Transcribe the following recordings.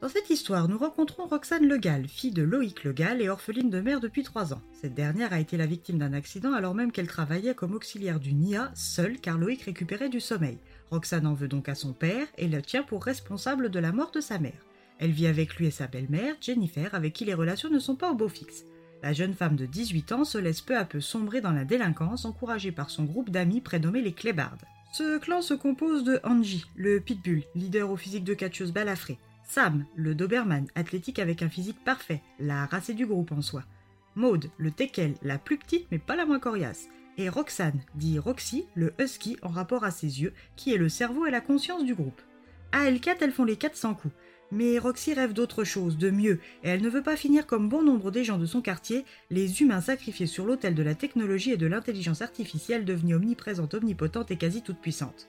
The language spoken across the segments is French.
Dans cette histoire, nous rencontrons Roxane Legal, fille de Loïc Legal et orpheline de mère depuis trois ans. Cette dernière a été la victime d'un accident alors même qu'elle travaillait comme auxiliaire du NIA seule car Loïc récupérait du sommeil. Roxane en veut donc à son père et le tient pour responsable de la mort de sa mère. Elle vit avec lui et sa belle-mère, Jennifer, avec qui les relations ne sont pas au beau fixe. La jeune femme de 18 ans se laisse peu à peu sombrer dans la délinquance, encouragée par son groupe d'amis prénommé les Clébardes. Ce clan se compose de Angie, le pitbull, leader au physique de catcheuse balafré, Sam, le Doberman, athlétique avec un physique parfait, la racée du groupe en soi. Maud, le teckel, la plus petite mais pas la moins coriace. Et Roxane, dit Roxy, le husky en rapport à ses yeux, qui est le cerveau et la conscience du groupe. À L4, elles font les 400 coups. Mais Roxy rêve d'autre chose, de mieux, et elle ne veut pas finir comme bon nombre des gens de son quartier, les humains sacrifiés sur l'autel de la technologie et de l'intelligence artificielle devenue omniprésente, omnipotente et quasi toute puissante.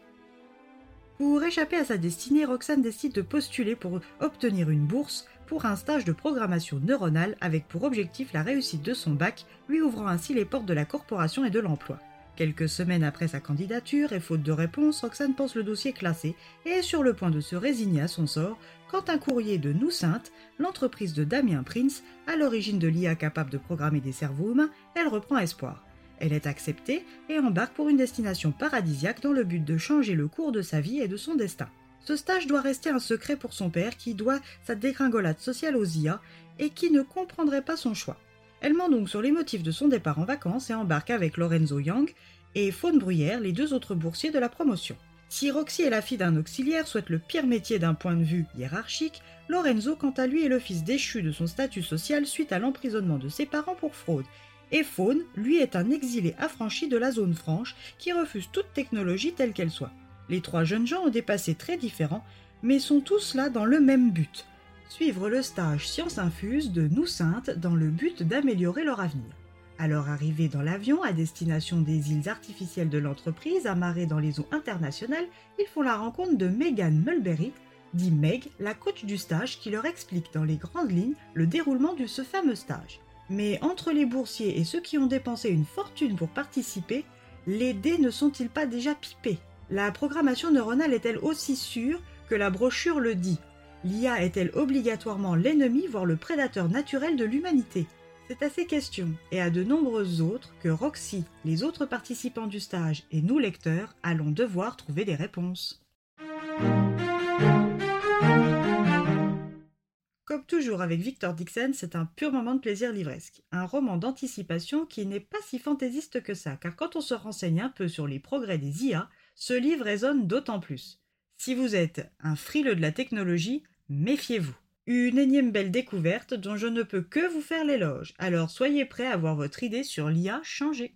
Pour échapper à sa destinée, Roxane décide de postuler pour obtenir une bourse pour un stage de programmation neuronale avec pour objectif la réussite de son bac, lui ouvrant ainsi les portes de la corporation et de l'emploi. Quelques semaines après sa candidature et faute de réponse, Roxane pense le dossier classé et est sur le point de se résigner à son sort quand un courrier de Nous Sainte, l'entreprise de Damien Prince, à l'origine de l'IA capable de programmer des cerveaux humains, elle reprend espoir. Elle est acceptée et embarque pour une destination paradisiaque dans le but de changer le cours de sa vie et de son destin. Ce stage doit rester un secret pour son père qui doit sa dégringolade sociale aux IA et qui ne comprendrait pas son choix. Elle ment donc sur les motifs de son départ en vacances et embarque avec Lorenzo Yang et Faune Bruyère, les deux autres boursiers de la promotion. Si Roxy est la fille d'un auxiliaire, souhaite le pire métier d'un point de vue hiérarchique, Lorenzo, quant à lui, est le fils déchu de son statut social suite à l'emprisonnement de ses parents pour fraude et Faune, lui, est un exilé affranchi de la zone franche qui refuse toute technologie telle qu'elle soit. Les trois jeunes gens ont des passés très différents, mais sont tous là dans le même but suivre le stage Science Infuse de Nous Sainte dans le but d'améliorer leur avenir. À leur arrivée dans l'avion à destination des îles artificielles de l'entreprise amarrées dans les eaux internationales, ils font la rencontre de Megan Mulberry, dit Meg, la coach du stage, qui leur explique dans les grandes lignes le déroulement de ce fameux stage. Mais entre les boursiers et ceux qui ont dépensé une fortune pour participer, les dés ne sont-ils pas déjà pipés? La programmation neuronale est-elle aussi sûre que la brochure le dit? L'IA est-elle obligatoirement l'ennemi, voire le prédateur naturel de l'humanité? C'est à ces questions, et à de nombreuses autres, que Roxy, les autres participants du stage et nous lecteurs allons devoir trouver des réponses. Toujours avec Victor Dixon, c'est un pur moment de plaisir livresque. Un roman d'anticipation qui n'est pas si fantaisiste que ça, car quand on se renseigne un peu sur les progrès des IA, ce livre résonne d'autant plus. Si vous êtes un frileux de la technologie, méfiez-vous. Une énième belle découverte dont je ne peux que vous faire l'éloge, alors soyez prêts à voir votre idée sur l'IA changer.